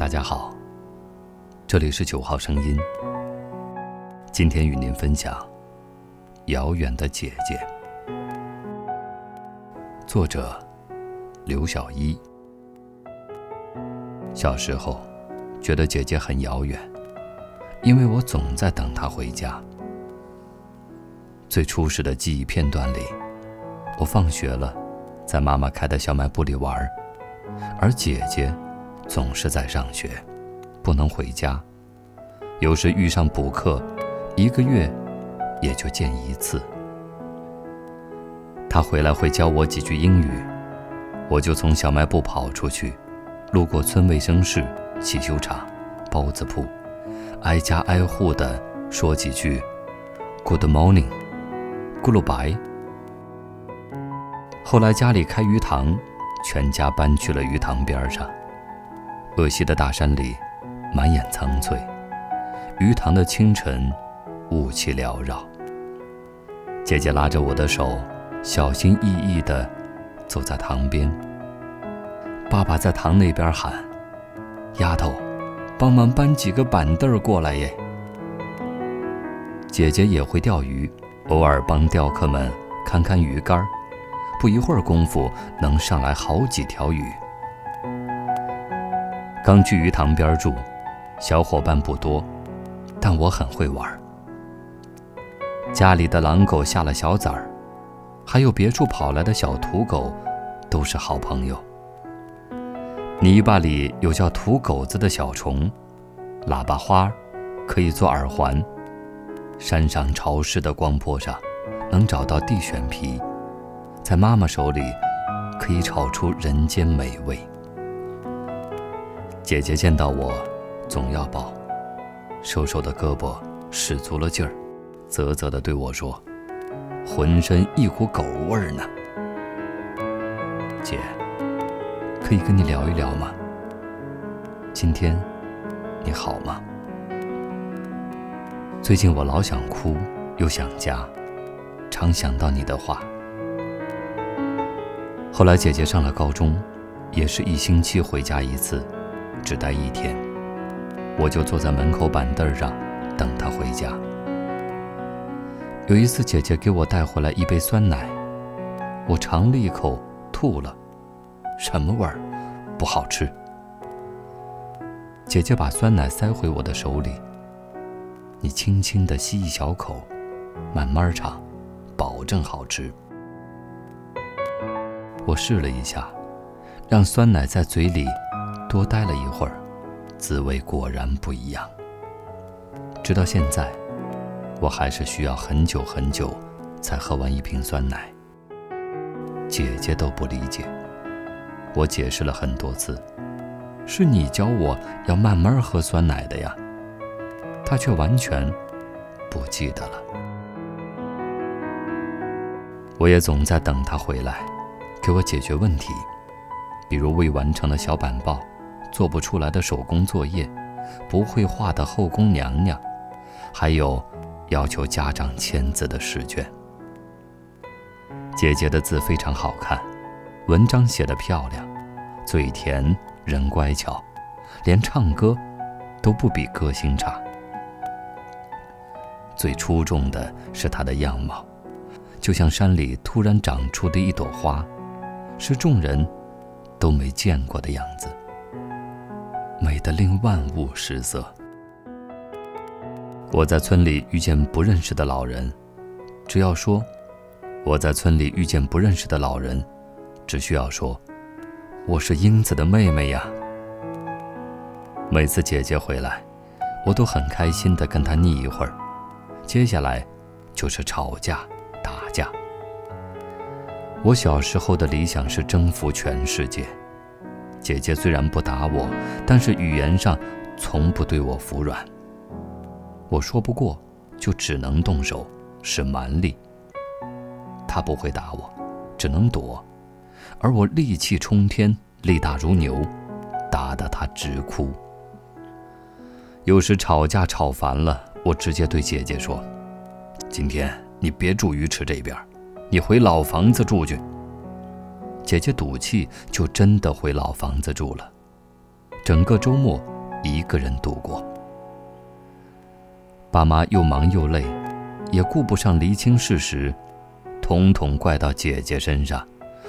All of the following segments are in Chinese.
大家好，这里是九号声音。今天与您分享《遥远的姐姐》，作者刘小一。小时候，觉得姐姐很遥远，因为我总在等她回家。最初始的记忆片段里，我放学了，在妈妈开的小卖部里玩，而姐姐总是在上学，不能回家。有时遇上补课，一个月也就见一次。他回来会教我几句英语，我就从小卖部跑出去，路过村卫生室、汽修厂、包子铺，挨家挨户的说几句 “Good morning”。咕噜白。后来家里开鱼塘，全家搬去了鱼塘边上。鄂西的大山里，满眼苍翠。鱼塘的清晨，雾气缭绕。姐姐拉着我的手，小心翼翼地走在塘边。爸爸在塘那边喊：“丫头，帮忙搬几个板凳过来耶。”姐姐也会钓鱼。偶尔帮钓客们看看鱼竿，不一会儿功夫能上来好几条鱼。刚去鱼塘边住，小伙伴不多，但我很会玩。家里的狼狗下了小崽儿，还有别处跑来的小土狗，都是好朋友。泥巴里有叫土狗子的小虫，喇叭花可以做耳环。山上潮湿的光坡上，能找到地选皮，在妈妈手里，可以炒出人间美味。姐姐见到我，总要抱，瘦瘦的胳膊使足了劲儿，啧啧地对我说：“浑身一股狗味儿呢。”姐，可以跟你聊一聊吗？今天，你好吗？最近我老想哭，又想家，常想到你的话。后来姐姐上了高中，也是一星期回家一次，只待一天，我就坐在门口板凳上等他回家。有一次姐姐给我带回来一杯酸奶，我尝了一口，吐了，什么味儿？不好吃。姐姐把酸奶塞回我的手里。你轻轻地吸一小口，慢慢尝，保证好吃。我试了一下，让酸奶在嘴里多待了一会儿，滋味果然不一样。直到现在，我还是需要很久很久才喝完一瓶酸奶。姐姐都不理解，我解释了很多次，是你教我要慢慢喝酸奶的呀。她却完全不记得了。我也总在等他回来，给我解决问题，比如未完成的小板报、做不出来的手工作业、不会画的后宫娘娘，还有要求家长签字的试卷。姐姐的字非常好看，文章写得漂亮，嘴甜，人乖巧，连唱歌都不比歌星差。最出众的是她的样貌，就像山里突然长出的一朵花，是众人都没见过的样子，美得令万物失色。我在村里遇见不认识的老人，只要说我在村里遇见不认识的老人，只需要说我是英子的妹妹呀。每次姐姐回来，我都很开心地跟她腻一会儿。接下来，就是吵架、打架。我小时候的理想是征服全世界。姐姐虽然不打我，但是语言上从不对我服软。我说不过，就只能动手，使蛮力。她不会打我，只能躲，而我力气冲天，力大如牛，打得她直哭。有时吵架吵烦了。我直接对姐姐说：“今天你别住鱼池这边，你回老房子住去。”姐姐赌气，就真的回老房子住了。整个周末一个人度过。爸妈又忙又累，也顾不上厘清事实，统统怪到姐姐身上，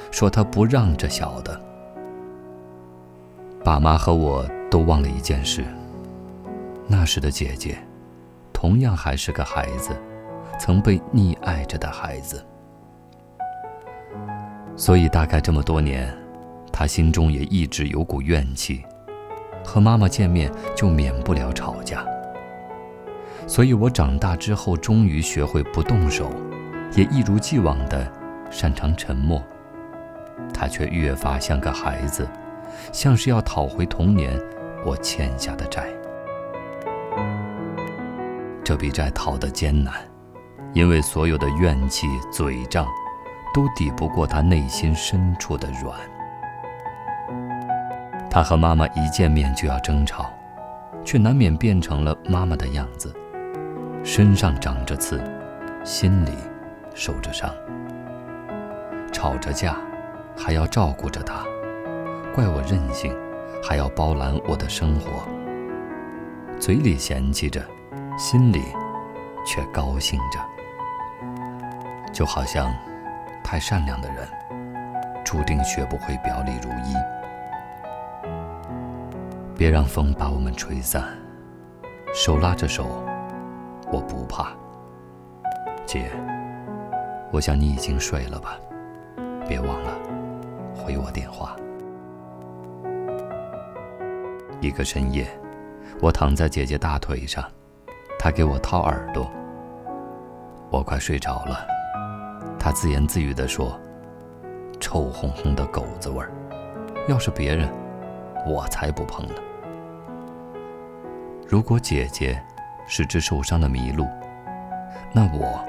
说她不让着小的。爸妈和我都忘了一件事：那时的姐姐，同样还是个孩子，曾被溺爱着的孩子。所以大概这么多年，他心中也一直有股怨气，和妈妈见面就免不了吵架。所以我长大之后，终于学会不动手，也一如既往的擅长沉默。他却越发像个孩子，像是要讨回童年我欠下的债。这笔债讨得艰难，因为所有的怨气、嘴仗，都抵不过他内心深处的软。他和妈妈一见面就要争吵，却难免变成了妈妈的样子。身上长着刺，心里受着伤。吵着架，还要照顾着他，怪我任性，还要包揽我的生活。嘴里嫌弃着，心里却高兴着。就好像太善良的人，注定学不会表里如一。别让风把我们吹散，手拉着手。我不怕，姐。我想你已经睡了吧？别忘了回我电话。一个深夜，我躺在姐姐大腿上，她给我掏耳朵。我快睡着了，他自言自语地说：“臭烘烘的狗子味儿，要是别人，我才不碰呢。”如果姐姐……是只受伤的麋鹿，那我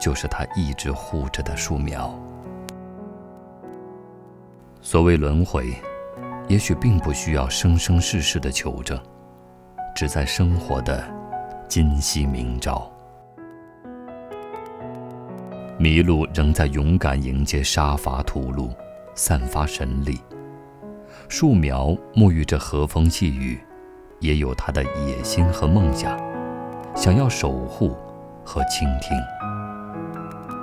就是它一直护着的树苗。所谓轮回，也许并不需要生生世世的求证，只在生活的今夕明朝。麋鹿仍在勇敢迎接杀伐屠戮，散发神力；树苗沐浴着和风细雨，也有它的野心和梦想。想要守护和倾听，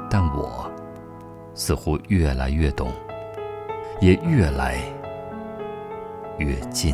但我似乎越来越懂，也越来越近。